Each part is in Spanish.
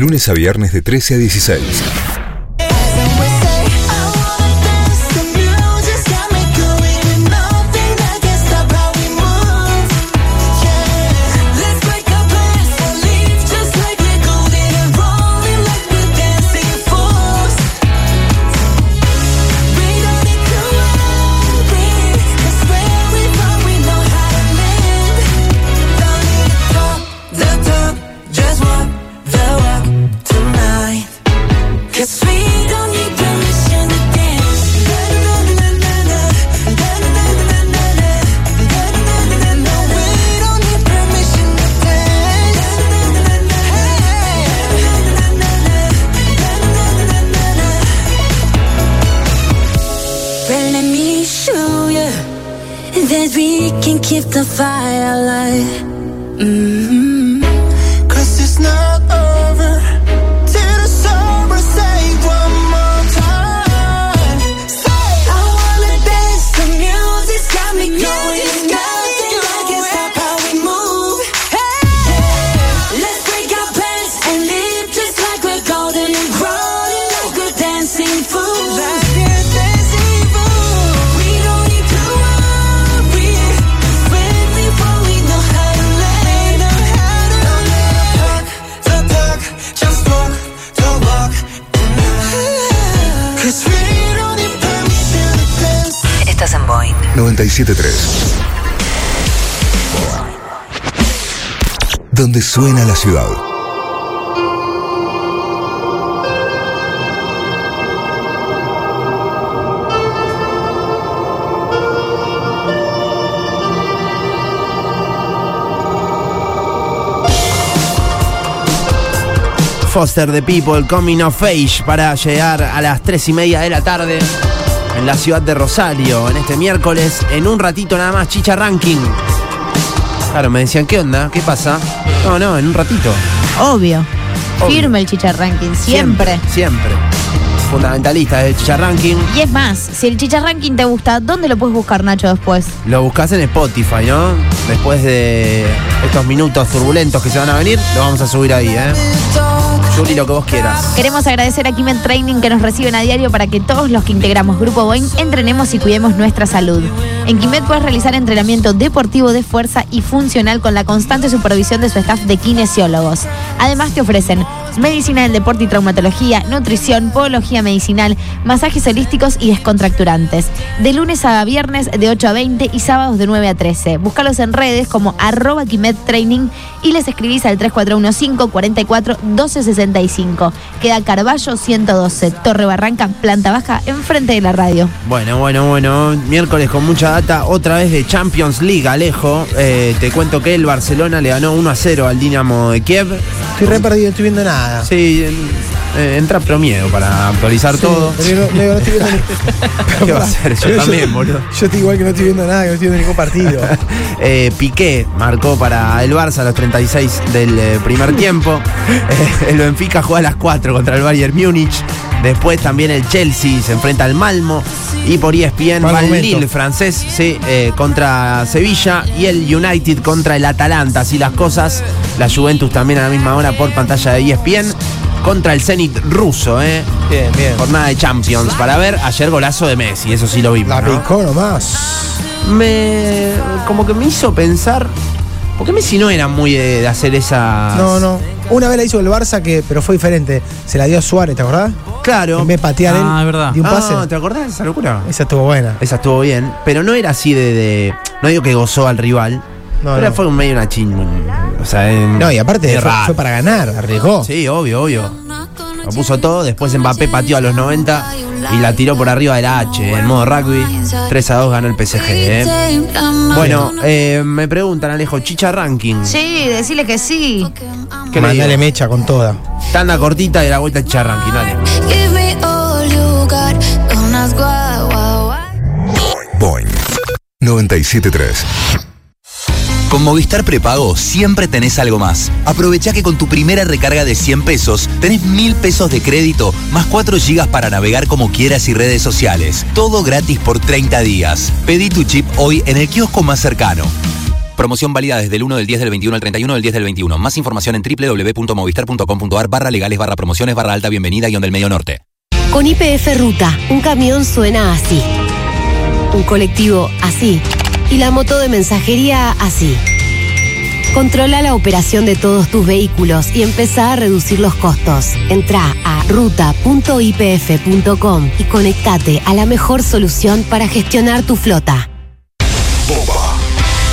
Lunes a viernes de 13 a 16. 973. Donde suena la ciudad. Foster the People, Coming of Age, para llegar a las 3 y media de la tarde en la ciudad de Rosario, en este miércoles, en un ratito nada más, Chicha Ranking. Claro, me decían, ¿qué onda? ¿Qué pasa? No, no, en un ratito. Obvio. Obvio. Firme el Chicha Ranking, siempre. Siempre. Fundamentalista de Chicha Ranking. Y es más, si el Chicha Ranking te gusta, ¿dónde lo puedes buscar, Nacho, después? Lo buscas en Spotify, ¿no? Después de estos minutos turbulentos que se van a venir, lo vamos a subir ahí, ¿eh? Lo que vos quieras. Queremos agradecer a Kimet Training que nos reciben a diario para que todos los que integramos Grupo Boeing entrenemos y cuidemos nuestra salud. En Kimet puedes realizar entrenamiento deportivo de fuerza y funcional con la constante supervisión de su staff de kinesiólogos. Además te ofrecen medicina del deporte y traumatología, nutrición, podología medicinal, masajes holísticos y descontracturantes. De lunes a viernes de 8 a 20 y sábados de 9 a 13. Búscalos en redes como arroba Kimet Training y les escribís al 3415 44 1265. Queda Carballo 112, Torre Barranca, planta baja, enfrente de la radio. Bueno, bueno, bueno. Miércoles con mucha data, otra vez de Champions League, Alejo. Eh, te cuento que el Barcelona le ganó 1 a 0 al Dinamo de Kiev. Estoy re perdido, estoy viendo nada. Sí, eh, entra Promiedo para actualizar Sí, todo. pero no, no, no estoy viendo ni- ¿Qué va a hacer? Yo también, boludo. Yo estoy igual que no estoy viendo nada, que no estoy viendo ningún partido. Eh, Piqué marcó para el Barça a los 36 del eh, primer tiempo. Eh, el Benfica juega a las 4 contra el Bayern Múnich. Después también el Chelsea se enfrenta al Malmo. Y por ESPN va el. Lille francés sí, eh, contra Sevilla. Y el United contra el Atalanta. Así las cosas. La Juventus también a la misma hora por pantalla de ESPN. Contra el Zenit ruso, ¿eh? Bien, bien. Jornada de Champions para ver. Ayer golazo de Messi, eso sí lo vimos. La ¿no? picó nomás. me como que me hizo pensar porque Messi no era muy de, de hacer esa No, no. Una vez la hizo el Barça, que, pero fue diferente. Se la dio a Suárez, ¿te acordás? claro En vez de patear él, Ah, es verdad. dio un pase. Ah, ¿te acordás de esa locura? Esa estuvo buena. esa estuvo bien pero no era así de, de- no digo que gozó al rival No, pero no. fue medio una chin o sea en- No, y aparte de fue, fue para ganar, arriesgó. sí obvio obvio lo puso todo después Mbappé pateó a los 90 y la tiró por arriba de la H en modo rugby 3 a 2 ganó el PSG ¿eh? bueno eh, me preguntan Alejo Chicha Ranking Sí, decirle que sí. ¿Qué le Mandale mecha con toda. Tanda cortita y la vuelta Chicha Ranking dale. Boing 973. Con Movistar Prepago siempre tenés algo más. Aprovecha que con tu primera recarga de 100 pesos tenés mil pesos de crédito más 4 gigas para navegar como quieras y redes sociales. Todo gratis por 30 días. Pedí tu chip hoy en el kiosco más cercano. Promoción válida desde el 1 del 10 del 21 al 31 del 10 del 21. Más información en www.movistar.com.ar barra legales barra promociones barra alta bienvenida guion del medio norte. Con IPF Ruta, un camión suena así. Un colectivo así. Y la moto de mensajería así. Controla la operación de todos tus vehículos y empezá a reducir los costos. Entra a ruta.ipf.com y conectate a la mejor solución para gestionar tu flota.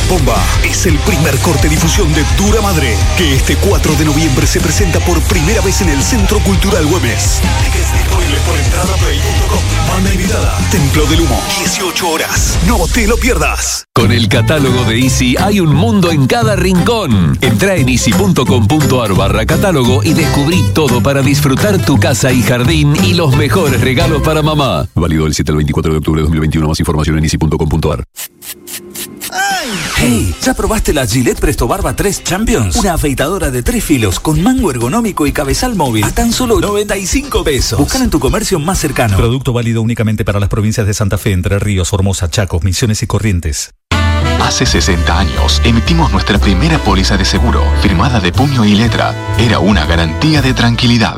Bomba es el primer corte difusión de Dura Madre, que este 4 de noviembre se presenta por primera vez en el Centro Cultural Güemes. Tickets por entradaplay.com. Banda invitada, Templo del Humo, 18 horas. No te lo pierdas. Con el catálogo de Easy hay un mundo en cada rincón. Entra en easy.com.ar barra catálogo y descubrí todo para disfrutar tu casa y jardín y los mejores regalos para mamá. Válido del 7 al 24 de octubre de 2021. Más información en easy.com.ar. Hey, ¿ya probaste la Gillette Presto Barba 3 Champions? Una afeitadora de tres filos con mango ergonómico y cabezal móvil a tan solo 95 pesos. Buscan en tu comercio más cercano. Producto válido únicamente para las provincias de Santa Fe, Entre Ríos, Formosa, Chacos, Misiones y Corrientes. Hace 60 años emitimos nuestra primera póliza de seguro, firmada de puño y letra. Era una garantía de tranquilidad.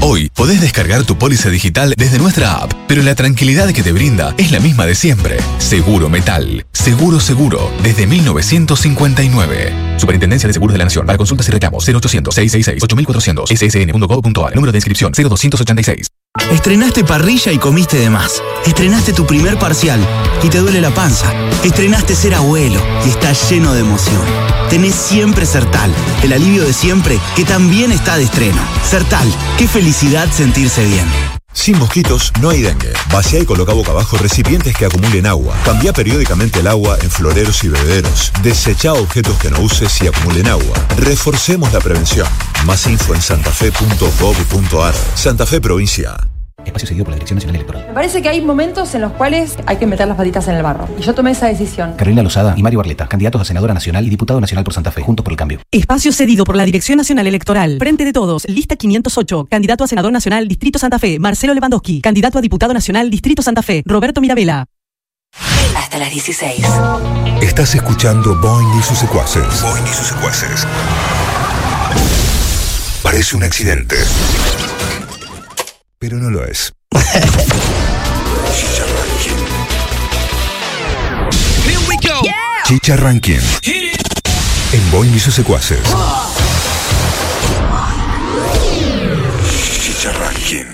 Hoy podés descargar tu póliza digital desde nuestra app, pero la tranquilidad que te brinda es la misma de siempre. Seguro Metal. Seguro Seguro. Desde 1959. Superintendencia de Seguros de la Nación. Para consultas y reclamos 0800-666-8400. ssn.gov.ar. Número de inscripción 0286. Estrenaste parrilla y comiste de más. Estrenaste tu primer parcial y te duele la panza. Estrenaste ser abuelo y estás lleno de emoción. Tenés siempre Sertal, el alivio de siempre que también está de estreno. Sertal, qué felicidad sentirse bien. Sin mosquitos no hay dengue. Vacía y coloca boca abajo recipientes que acumulen agua. Cambia periódicamente el agua en floreros y bebederos. Desecha objetos que no uses y acumulen agua. Reforcemos la prevención. Más info en santafe.gov.ar. Santa Fe Provincia. Espacio seguido por la Dirección Nacional Electoral. Me parece que hay momentos en los cuales hay que meter las patitas en el barro. Y yo tomé esa decisión. Carolina Lozada y Mario Barleta, candidatos a senadora nacional y diputado nacional por Santa Fe, juntos por el cambio. Espacio cedido por la Dirección Nacional Electoral. Frente de todos, lista 508. Candidato a senador nacional, Distrito Santa Fe, Marcelo Lewandowski. Candidato a diputado nacional, Distrito Santa Fe, Roberto Mirabella. Hasta las 16. Estás escuchando Boing y sus secuaces. Boing y sus secuaces. Parece un accidente. Pero no lo es. Chicha Ranking. Chicha Ranking. En Boing y sus secuaces. Chicha Ranking.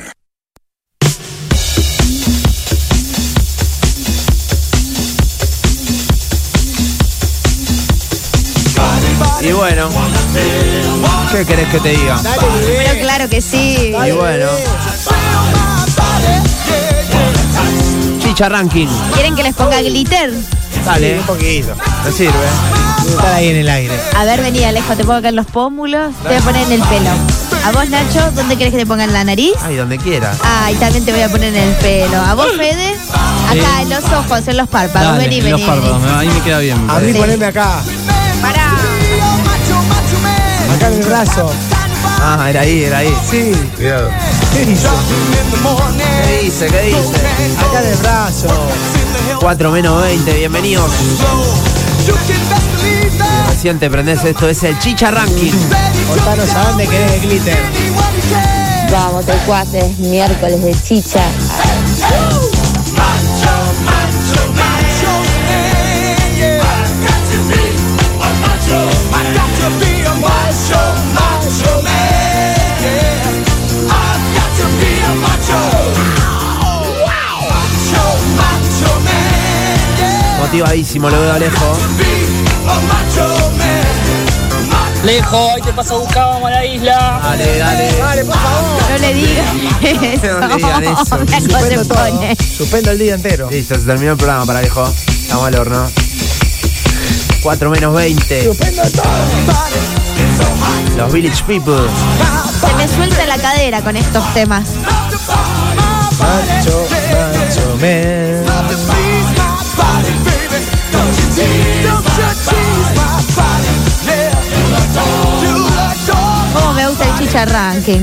Y bueno, ¿qué querés que te diga? Pero claro que sí. Y bueno. Chicha Ranking. ¿Quieren que les ponga glitter? Dale. Un poquito. Me sirve. Estar ahí en el aire. A ver, vení Alejo, te pongo acá en los pómulos, te voy a poner en el pelo. A vos, Nacho, ¿dónde querés que te ponga en la nariz? Ay, donde quieras. Ay, también te voy a poner en el pelo. A vos, Fede, acá en los ojos, en los párpados. Dale, vení, en vení. los párpados, ahí me queda bien. me A mí poneme acá. Pará. Acá en el brazo. Ah, era ahí, era ahí. Sí. Cuidado. ¿Qué dice? ¿Qué dice? ¿Qué dice? Acá en el brazo. 4 menos 20, bienvenidos. Recién te prendés esto, es el Chicha Ranking. Contanos a dónde querés el glitter. Vamos, secuaces, miércoles de chicha. Motivadísimo, lo veo a lejos. Lejos, ahí te paso a buscar, vamos a la isla. Dale, dale. Dale, por favor. No le digas eso. No le digan eso. Suspendo todo. pone. Suspendo el día entero. Listo, se terminó el programa para viejo. Estamos al horno. 4 menos 20. Suspendo todo. Los Village People. Se me suelta la cadera con estos temas. Macho, macho, man. Cómo me gusta el chicha ranking.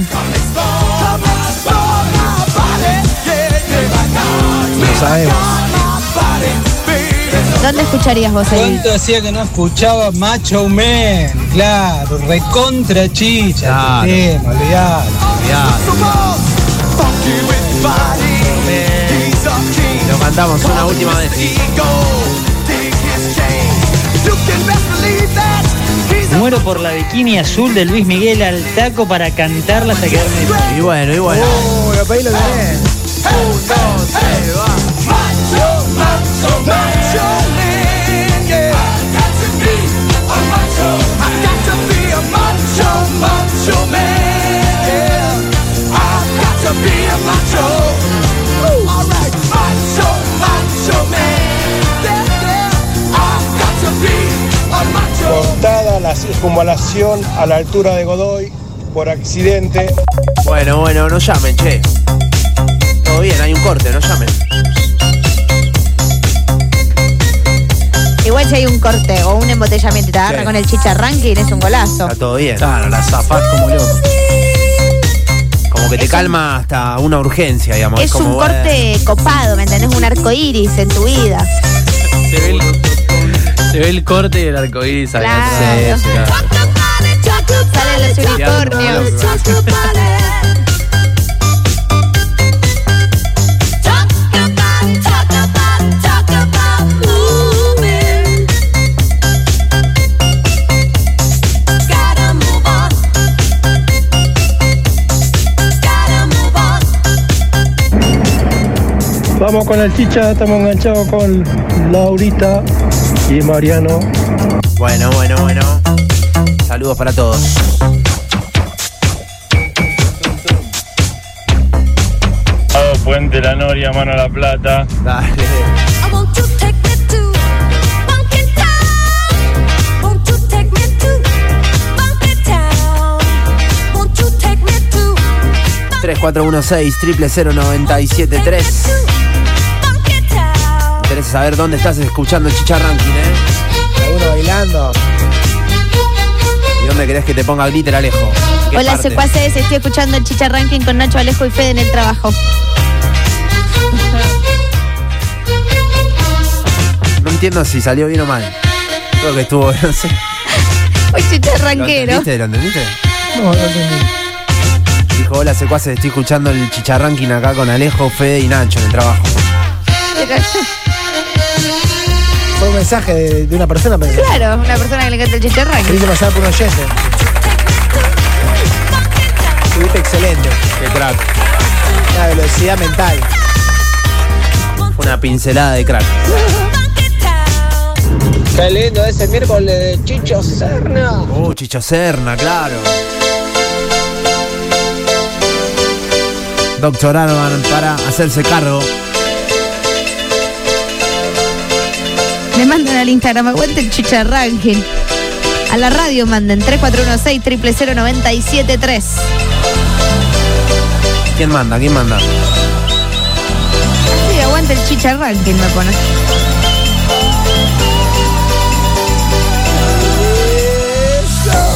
Lo sabemos. ¿Dónde escucharías vos ahí? ¿Cuánto hacía que no escuchaba Macho Man? Claro, recontra chicha. Claro. Tema, olvidate. Lo cantamos una última vez. Muero por la bikini azul de Luis Miguel al taco para cantarla hasta quedarme Y bueno, y bueno. Oh, lo pedí lo tenés. Cortada la circunvalación a la altura de Godoy por accidente. Bueno, bueno, no llamen, che. Todo bien, hay un corte, no llamen. Igual si hay un corte o un embotellamiento y te agarra Sí. con el chicharranqui, es un golazo. Está todo bien. Claro, la zafás como loco. Como que te calma hasta una urgencia, digamos. Es como, un corte copado, ¿me entendés? Un arco iris en tu vida. Se ve el, se ve el corte del arcoíris. ahí Claro. atrás. Sí, sí. Salen los unicornios. Vamos con el chicha, estamos enganchados con Laurita y Mariano. Bueno, bueno, bueno. Saludos para todos. Puente La Noria, Mano a la Plata. Dale. tres cuatro uno seis triple cero noventa y siete tres. Interesa saber dónde estás escuchando el Chicha Ranking, ¿eh? Alguno bailando. ¿Y dónde querés que te ponga glitter Alejo? ¿Qué Hola, parte? secuaces. Estoy escuchando el Chicha Ranking con Nacho Alejo y Fede en el trabajo. No entiendo si salió bien o mal. Creo que estuvo, no sé. Hoy Chicha ¿Lo entendiste? ¿Lo entendiste? No, no entendí. Dijo, hola secuaces, estoy escuchando el chicharranking acá con Alejo, Fede y Nacho en el trabajo. Mensaje de, de una persona, pensé. Claro, una persona que le encanta el Chicha Ranking. Queriste pasar por un oyente. Estuviste excelente. Qué crack. Una velocidad mental. Una pincelada de crack. Qué lindo ese miércoles de Chicho Serna. Oh, Chicho Serna, claro. Doctor Arban para hacerse cargo. Mandan al Instagram, aguante el Chicha Ranking. A la radio manden 3416 triple 0973. ¿Quién manda? ¿Quién manda? Sí, aguante el Chicha Ranking, me pone.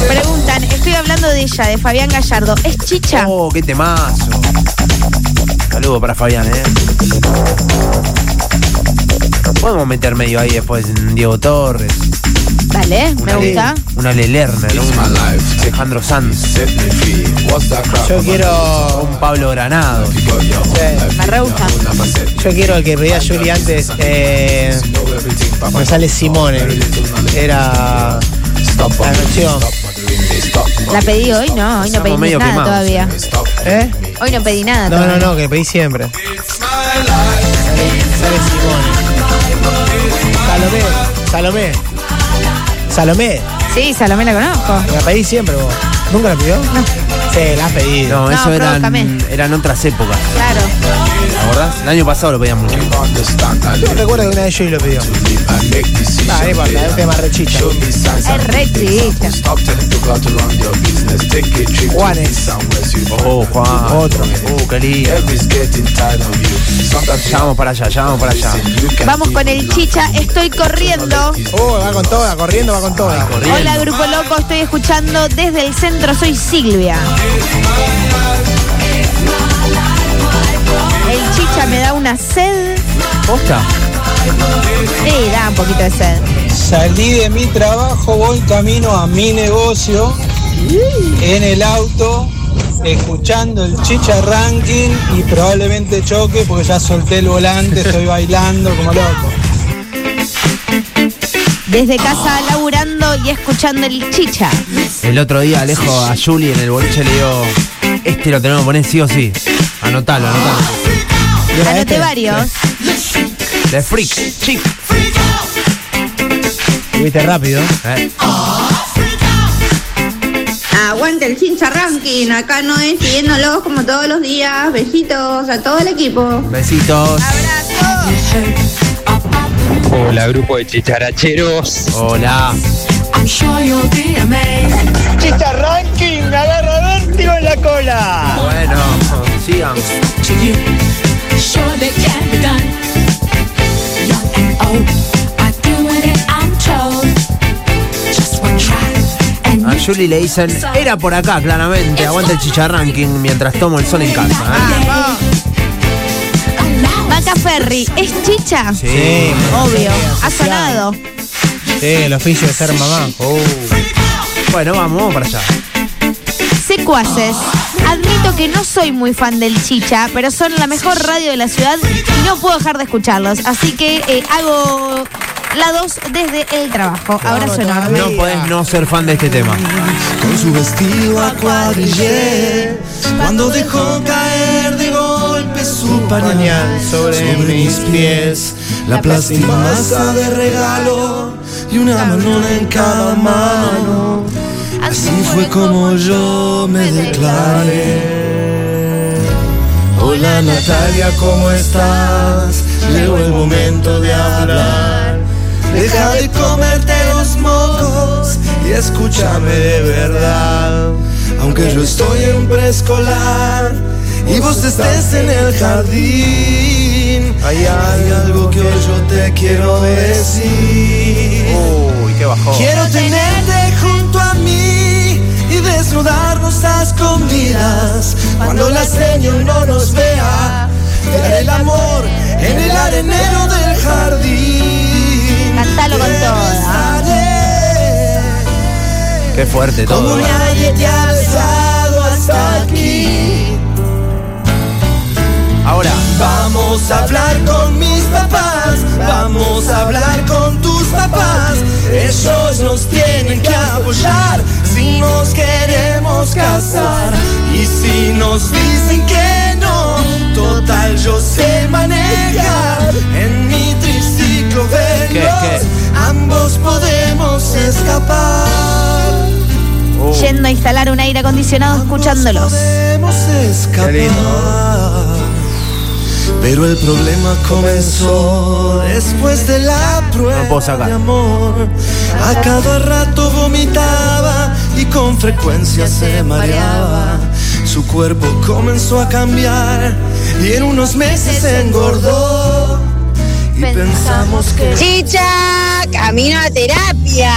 Preguntan, estoy hablando de ella, de Fabián Gallardo. ¿Es chicha? Oh, qué temazo. Saludo para Fabián, ¿eh? Podemos meter medio ahí después en Diego Torres. Dale, me Una Le- gusta. Una Le Lerner, un Alejandro Sanz. Yo quiero. Un Pablo Granado. Me re gusta. Yo quiero el que pedía Juli antes. Eh, González Simone. Era. La canción. La pedí hoy, no, hoy no pedí medio nada quemados. todavía. ¿Eh? Hoy no pedí nada. No, no, todavía. no, que pedí siempre. Salomé. Salomé. Salomé. Sí, Salomé la conozco. La pedí siempre vos. ¿Nunca la pidió? No. Sí, la has pedido. No, eso eran, provócame. eran otras épocas. Claro. ¿Te acordás? El año pasado lo pedían mucho. Yo recuerdo que una vez Juli lo pidió. Ah, no importa, es un tema rechicha. Es re chicha. Juanes. Oh, Juan. Otro. Oh, qué lindo. Ya vamos para allá, ya vamos para allá. Vamos con el chicha, estoy corriendo. Oh, va con toda, corriendo, va con toda. Hola Grupo Loco, estoy escuchando desde el centro, soy Silvia. El chicha me da una sed. ¿Posta? Sí, da un poquito de sed. Salí de mi trabajo, voy camino a mi negocio, en el auto, escuchando el chicha ranking y probablemente choque porque ya solté el volante, estoy bailando como loco. Desde casa laburando y escuchando el chicha. El otro día Alejo a Julie en el boliche le digo, este lo tenemos que poner sí o sí. Anotalo, anotalo. Anoté varios. De Freak, chic. Fuiste rápido. Eh. Aguante el chincha ranking, acá no es siguiéndolos como todos los días. Besitos a todo el equipo. Besitos. Hola, grupo de chicharacheros. Hola. Chicha ranking, me agarra vértigo en la cola. Bueno, sigan. A Julie le dicen, era por acá, claramente. Aguanta el chicharranking mientras tomo el sol en casa. ¿eh? Vaca Ferry, ¿es chicha? Sí. Obvio. Ha sonado. Sí, el oficio de ser mamá. Bueno, vamos, vamos para allá. Secuaces. Admito que no soy muy fan del chicha, pero son la mejor radio de la ciudad y no puedo dejar de escucharlos. Así que eh, hago la 2 desde el trabajo. Abrazo enorme. No podés no ser fan de este tema. Con su vestido a cuadrillé, cuando dejó caer de golpe su pañal sobre, mis pies, la plástica masa de regalo y una mano en cada mano. Así fue como yo me declaré. Hola Natalia, ¿cómo estás? Llegó el momento de hablar. Deja de comerte los mocos y escúchame de verdad. Aunque yo estoy en preescolar y vos estés en el jardín, hay algo que hoy yo te quiero decir. Uy, qué bajón. Quiero tenerte a escondidas cuando la señor no nos vea. Te haré el amor en el arenero del jardín. Cantalo con toda. Qué fuerte todo. Como nadie te ha Y si nos dicen que no, total yo sé manejar. En mi triciclo veloz, ambos podemos escapar. Yendo a instalar un aire acondicionado escuchándolos. Podemos escapar. Pero el problema comenzó después de la prueba No puedo sacar. de amor. A cada rato vomitaba y con frecuencia se mareaba. Su cuerpo comenzó a cambiar y en unos meses engordó. Y pensamos que Chicha, camino a terapia.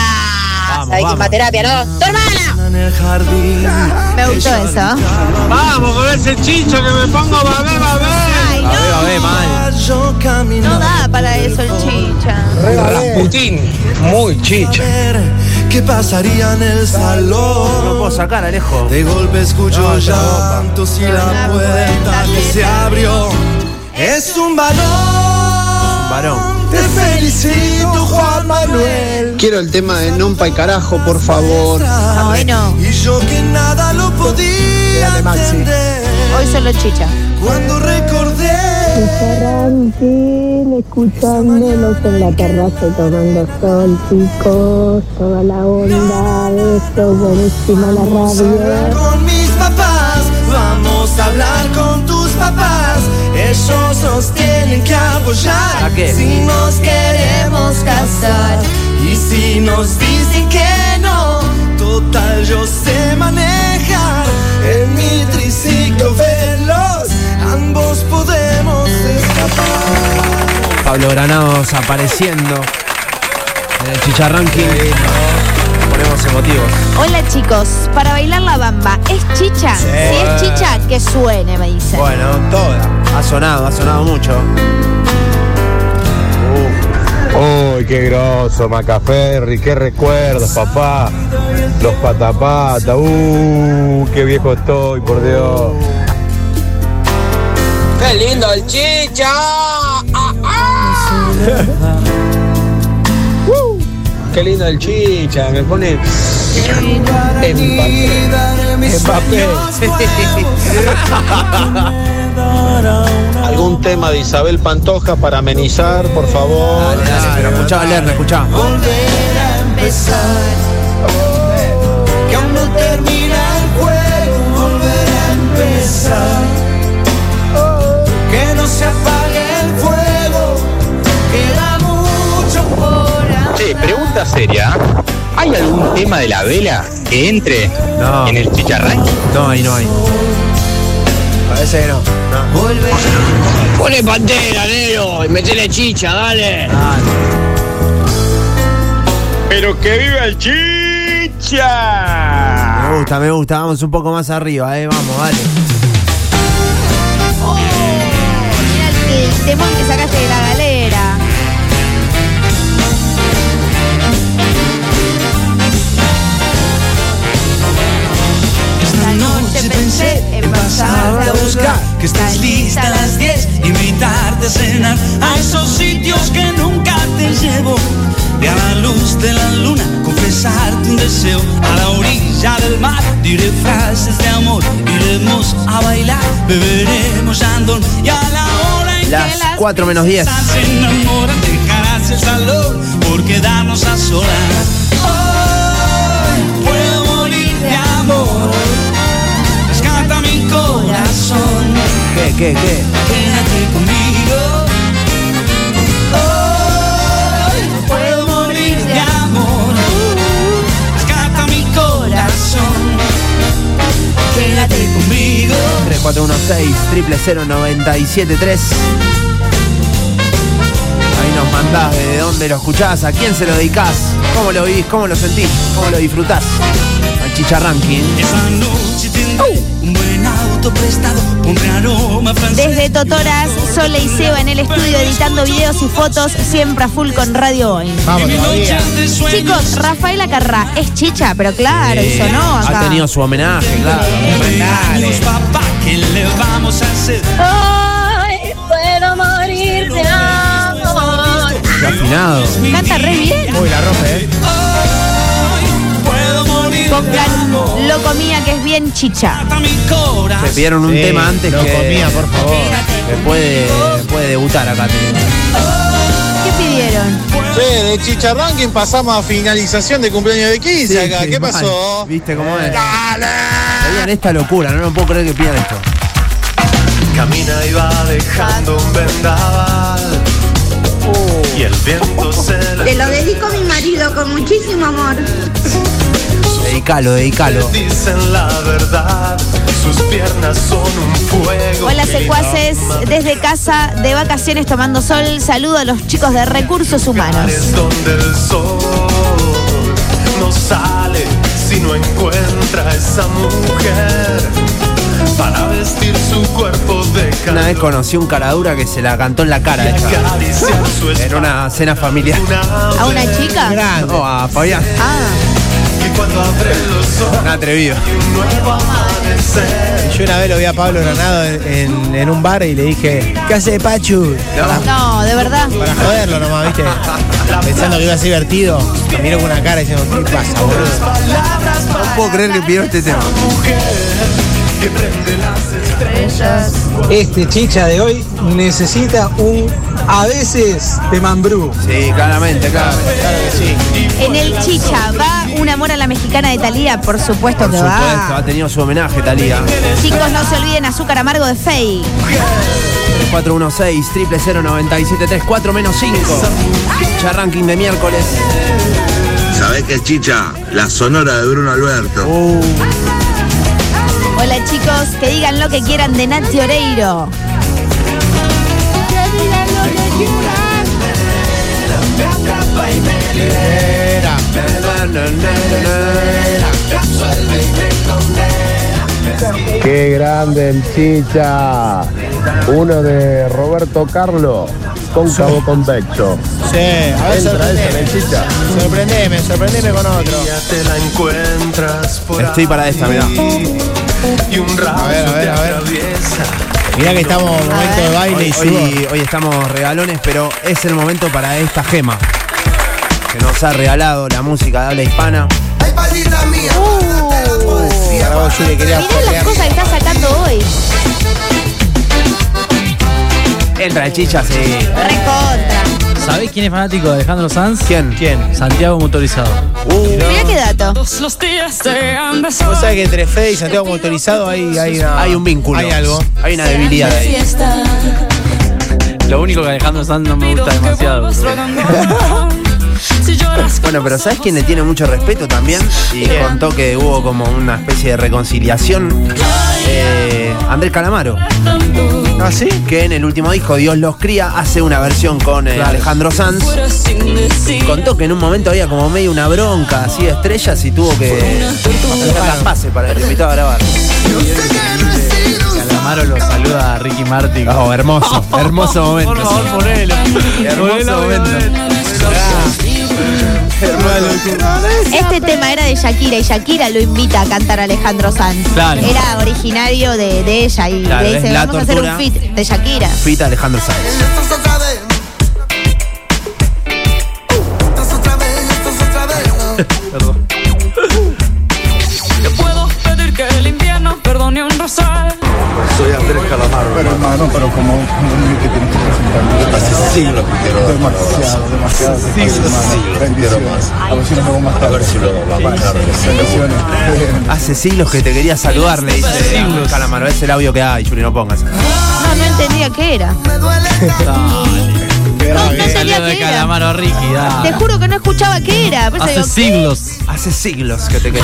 ¿Sabes quién va a terapia, no? ¡Tu hermana! en el jardín. Me gustó eso. Vamos con ese chicho que me pongo babé, babé. Ay, A ver, a ver, mal. Putin, muy chicha. ¿Qué pasaría en el No salón? puedo sacar, Alejo. De golpe escucho No, llantos y la puerta que se abrió. Es un balón. Varón. Te felicito, Juan Manuel. Quiero el tema de Nompa y Carajo, por favor. Ah, bueno. Y yo que nada lo podía. Hoy solo chicha. Cuando recordé. Ranking, escuchándolos en la terraza y tomando sol, chicos, toda la onda, eso, buenísima la Vamos a hablar radio. con mis papás, vamos a hablar con tus papás. Ellos nos tienen que apoyar. ¿A qué? Si nos queremos casar y si nos dicen que no, total yo sé manejar. En mi Pablo Granados apareciendo en el chicharranking. Ponemos emotivos. Hola chicos, para bailar la bamba, ¿es chicha? Si es chicha, que suene, me dicen. Bueno, toda. Ha sonado, ha sonado mucho. Uy, qué groso, Macaferri, qué recuerdos, papá. Los patapata, uh, qué viejo estoy, por Dios. ¡Qué lindo el chicha! ¡Ah, ah! Uh, ¡Qué lindo el chicha! Me pone. Mbappé. ¿Algún tema de Isabel Pantoja para amenizar, por favor? Dale, dale, pero escuchá, Lerner, escuchá. Volver a empezar. Que aún no termina el juego. Volver a empezar. Che, pregunta seria. ¿Hay algún tema de la vela que entre en el chicharrán? No hay, no hay. Parece que no. Pone pantera, negro, y metele chicha, dale. Pero que viva el chicha. Me gusta, me gusta. Vamos un poco más arriba, eh. Vamos, dale. Mira el temón que sacaste de la galera. Pasarte a buscar. Que estés lista a las 10, invitarte a cenar a esos sitios que nunca te llevo. Y a la luz de la luna, confesarte un deseo. A la orilla del mar, diré frases de amor. Iremos a bailar, beberemos andón. Y a la hora en Las que las 4 menos 10. se enamoran, dejarás el salón por quedarnos a solas. Hoy corazón. ¿Qué, qué, qué? Quédate conmigo. Hoy puedo morir de amor. Rescata mi corazón. Quédate conmigo. 3416 triple 0973 Ahí nos mandás de dónde lo escuchás, a quién se lo dedicás, cómo lo vivís, cómo lo sentís, cómo lo disfrutás. Al chicharranking. Esa noche tendré un buen auto prestado. Un aroma francés. Desde Totoras, Sole y Seba en el estudio editando videos y fotos, siempre a full con Radio Hoy. Vamos todavía. Chicos, Rafaela Carrá es chicha, pero claro, Eh, y sonó acá. Ha tenido su homenaje, claro. Papá, ¿qué le vamos a hacer? Ay, puedo morir de amor. Qué afinado. Canta re bien. Uy, la rompe, ¿eh? Lo comía que es bien chicha. Me pidieron un Sí, tema antes lo que, comía, por favor. que puede, puede debutar acá. ¿Qué pidieron? Che, de Chicha Ranking pasamos a finalización de cumpleaños de 15 Sí, acá. sí, ¿Qué mal. pasó? ¿Viste cómo es? Esta locura, no, no puedo creer que pidan esto. Camina y va dejando un vendaval. Y el viento se Te lo dedico a mi marido con muchísimo amor. Dedicalo, dedicalo. dicen la verdad. Sus piernas son un fuego. Hola secuaces, desde casa de vacaciones tomando sol, saludo a los chicos de recursos humanos. Donde el sol no sale si no encuentra a esa mujer para vestir su cuerpo de Una vez conocí un caradura que se la cantó en la cara. Era una cena familiar. ¿A una chica? No, a Fabián. Ah, Y cuando abre los ojos Un atrevido. amanecer. Yo una vez lo vi a Pablo Granado en, en- en un bar y le dije, ¿qué hace Pachu? no, de verdad. Para joderlo nomás, ¿viste? Pensando que iba a ser divertido. Me miró con una cara diciendo, ¿qué pasa, boludo? No puedo creer que pidió este tema. Que prende las estrellas. Este chicha de hoy necesita un a veces de mambrú. Sí, claramente, claramente. Claro que sí. En el chicha, ¿va un amor a la mexicana de Talía? Por supuesto Por que supuesto, va. ha tenido su homenaje, Talía. Chicos, no se olviden azúcar amargo de Fey. 416 00973 4 menos 5. Ya ranking de miércoles. ¿Sabés qué es chicha? La sonora de Bruno Alberto. Uh, Hola chicos, que digan lo que quieran de Nati Oreiro. Qué grande el chicha. Uno de Roberto Carlo, cóncavo convexo. Sí, a ver, sorprendeme. Sorprendeme, sorprendeme con otro. Estoy para esta, mirá. Y un rayo A ver, a ver, te a ver. atraviesa. Mirá que estamos en momento de baile Hoy, y hoy- hoy estamos regalones, pero es el momento para esta gema que nos ha regalado la música de habla hispana. Para vos, Juli, quería Mirá las cosas que está sacando hoy. Entra el chicha, sí. Recontra. ¿Sabés quién es fanático de Alejandro Sanz? ¿Quién? ¿Quién? Santiago Motorizado. Mirá qué dato. Vos sabés que entre Fede y Santiago Motorizado hay, hay, una- Hay un vínculo. Hay algo. Hay una debilidad ahí. Lo único que Alejandro Sanz no me gusta demasiado. Bueno, pero ¿sabes quién le tiene mucho respeto también? Y ¿Quién? contó que hubo como una especie de reconciliación. Eh, Andrés Calamaro. ¿Ah, sí? Que en el último disco, Dios los cría, hace una versión con eh, Claro. Alejandro Sanz. Contó que en un momento había como medio una bronca así de estrellas y tuvo que hacer las pases para el invitado a grabar. Calamaro lo saluda a Ricky Martin. Oh, hermoso, hermoso momento. Por favor, ponelo. Hermoso Ponelo, momento. Este tema era de Shakira y Shakira lo invita a cantar a Alejandro Sanz. Claro. Era originario de, de ella y Claro, le dice, vamos a hacer un fit de Shakira. Fita Alejandro Sanz. Soy Andrés Calamaro. Pero hermano, pero como que tienes que presentarme. Hace siglos que quiero. Demasiado, demasiado. Siglos más. A ver si nos vemos más tarde. A ver si más tarde. Hace siglos que te quería saludar, le dice Calamaro. Es el audio que hay, Juli, no pongas. No, no entendía qué era. No, no sabía de qué era. Calamaro Ricky, da. Te juro que no escuchaba qué era. Por eso Hace digo, siglos. Hace siglos que te quería.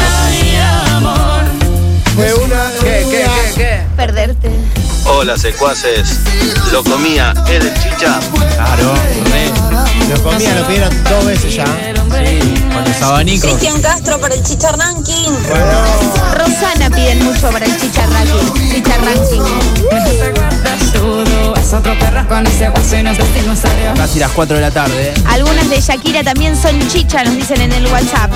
Fue una. ¿Qué, qué, qué? Perderte. Hola, secuaces. Lo comía, ¿es del chicha? Claro. Lo comía, lo pidieron dos veces ya. Con los abanicos. Cristian Castro para el chicharranking. Rosana piden mucho para el y nos vestimos serio. Casi las 4 de la tarde. ¿eh? Algunas de Shakira también son chicha, nos dicen en el WhatsApp.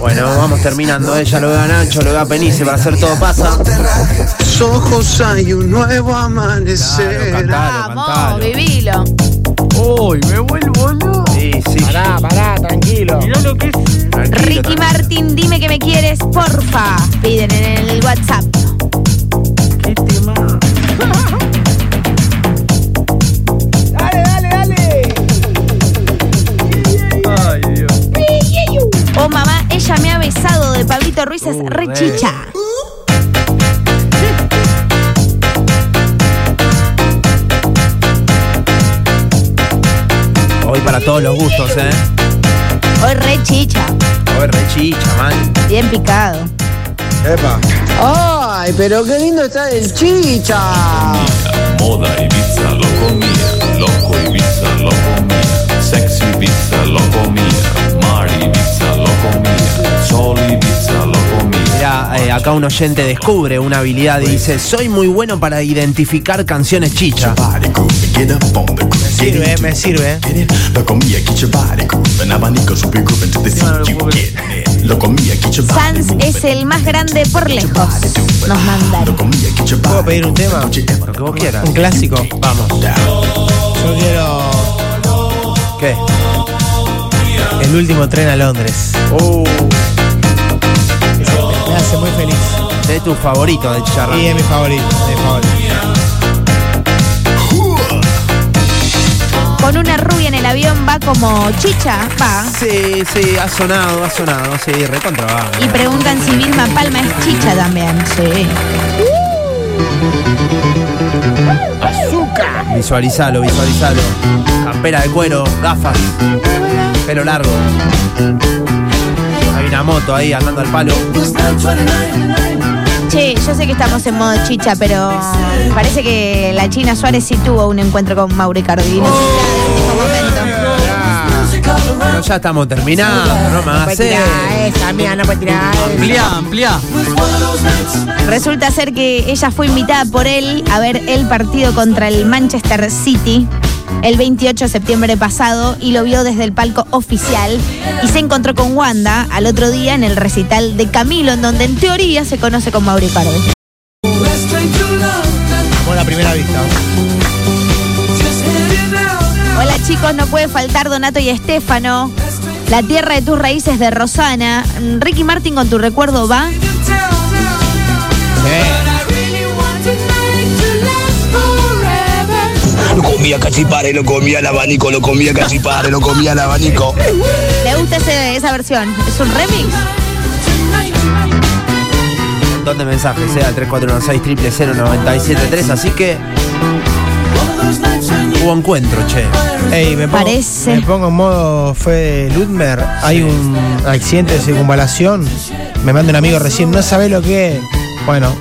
Bueno, vamos terminando. Ella lo ve a Nacho, lo ve a Penice para hacer todo pasa. ojos hay un nuevo amanecer. Cantalo, Vamos, cantalo. vivilo. Uy, me vuelvo loco. Sí, sí. Pará, pará, tranquilo. Mirá lo que es. Tranquilo, Ricky tranquilo. Martin, dime que me quieres, porfa. Piden en el WhatsApp. Qué tema. Dale, dale, dale. Ay, Dios. Oh mamá, ella me ha besado de Pablito Ruiz es Uh, re re. chicha. Hoy para todos los gustos, ¿eh? Hoy re chicha. Hoy re chicha, man. Bien picado. Epa. Ay, pero qué lindo está el chicha. Moda Ibiza lo comía, acá un oyente descubre una habilidad y dice, soy muy bueno para identificar canciones chicha. Me sirve, me sirve. Sans es el más grande por lejos. Nos your ¿Puedo pedir un tema? Lo que vos quieras. Un clásico. Vamos. Yo quiero ¿Qué? el último tren a Londres. Uh, hace muy feliz. de tu favorito de Chicharrón. Y es mi favorito, es. Con una rubia en el avión va como chicha, va. Sí, sí, ha sonado, ha sonado, sí, recontra va. Y preguntan si Vilma Palma es chicha también. Sí. Visualizalo, visualizalo. Campera de cuero, gafas, pelo largo. Hay una moto ahí andando al palo. Che, yo sé que estamos en modo chicha, pero parece que la China Suárez sí tuvo un encuentro con Mauri Cardino. Pero ya estamos terminando, no me No esa, mía, no puede tirar esa. Amplía, amplía. Resulta ser que ella fue invitada por él a ver el partido contra el Manchester City el 28 de septiembre pasado y lo vio desde el palco oficial y se encontró con Wanda al otro día en el recital de Camilo, en donde en teoría se conoce con Mauri. Como la primera vista. Hola chicos, no puede faltar Donato y Estefano. La tierra de tus raíces de Rosana. Ricky Martin con tu recuerdo va. Lo comía cachipare, lo comía el abanico, lo comía cachipare, lo comía el abanico. ¿Le gusta ese- esa versión? ¿Es un remix? Un montón de mensajes, eh, al 3416 0973 así que hubo encuentro, che. Ey, me pongo, Parece. me pongo en modo fue Ludmer. Hay un accidente de circunvalación. Me manda un amigo recién. No sabe lo que es. Bueno,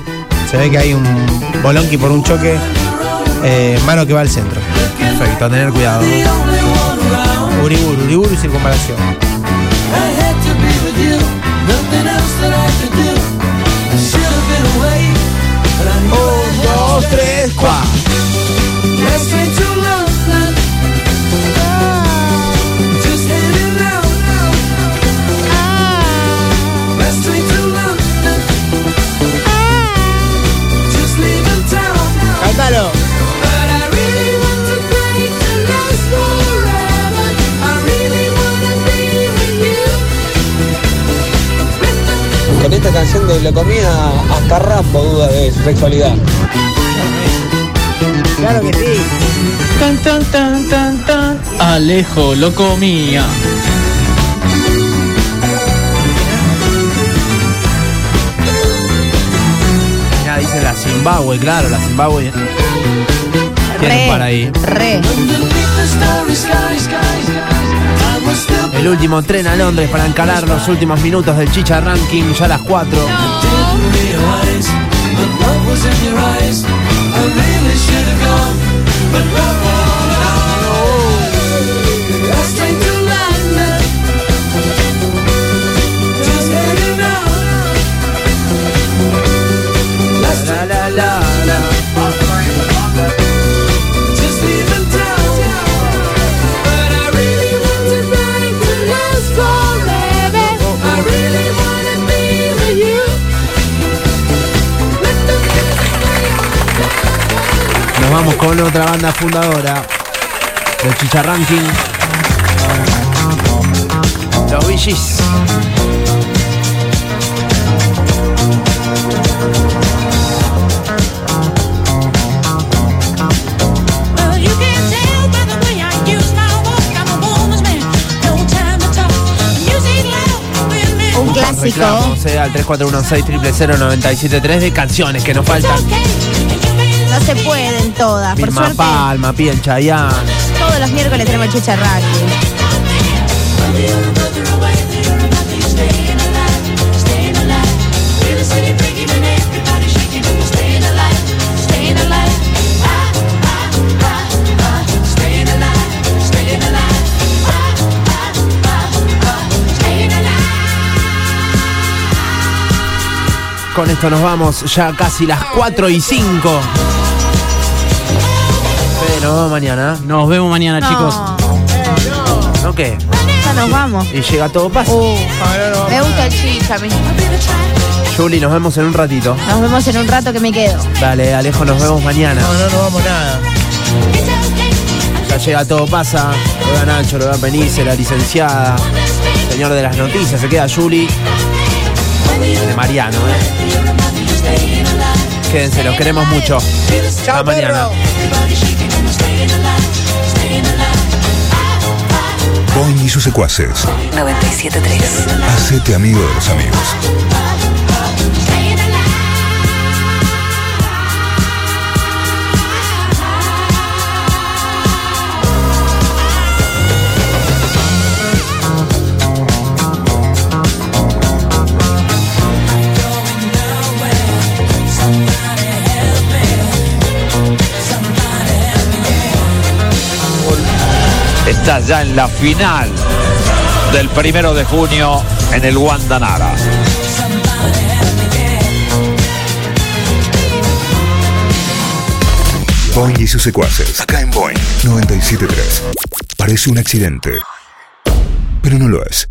se ve que hay un bolonqui por un choque. Eh, mano que va al centro. Perfecto, a tener cuidado. Uriburu, Uriburu y circunvalación. Un, dos, tres, cuatro. Esta canción de la comida hasta Rambo duda de su sexualidad. Claro que sí. Tan, tan, tan, tan, tan. Alejo, lo comía. Ya dice la Zimbabue, claro, la Zimbabue. Tienen para ahí. re. El último tren a Londres para encarar los últimos minutos del Chicha Ranking, ya a las 4. La, vamos con otra banda fundadora del Chicha Ranking. Los Gees. Un clásico. Reclamos eh, al 3416 de canciones que nos faltan. No se pueden todas. Por Vilma suerte, Palma, Piel Chayán. todos los miércoles tenemos Chicha Ranking. Con esto nos vamos ya casi las 4 y 5. Nos vemos mañana. Nos vemos mañana, No, chicos. ¿No qué? Ya nos vamos. Y llega todo pasa. Uh, me gusta el chicha a mí. Juli, nos vemos en un ratito. Nos vemos en un rato que me quedo. Dale, Alejo, nos vemos mañana. No, no, no vamos nada. Ya llega todo pasa. Lo da Nacho, lo da Penice, la licenciada. Señor de las noticias, se queda Juli. De Mariano, ¿eh? Quédense, los queremos mucho. Hasta mañana. Boing y sus secuaces. 973. Hacete amigo de los amigos. Ya en la final del primero de junio en el Guandanara. Boeing y sus secuaces. Acá en Boeing 973. Parece un accidente, pero no lo es.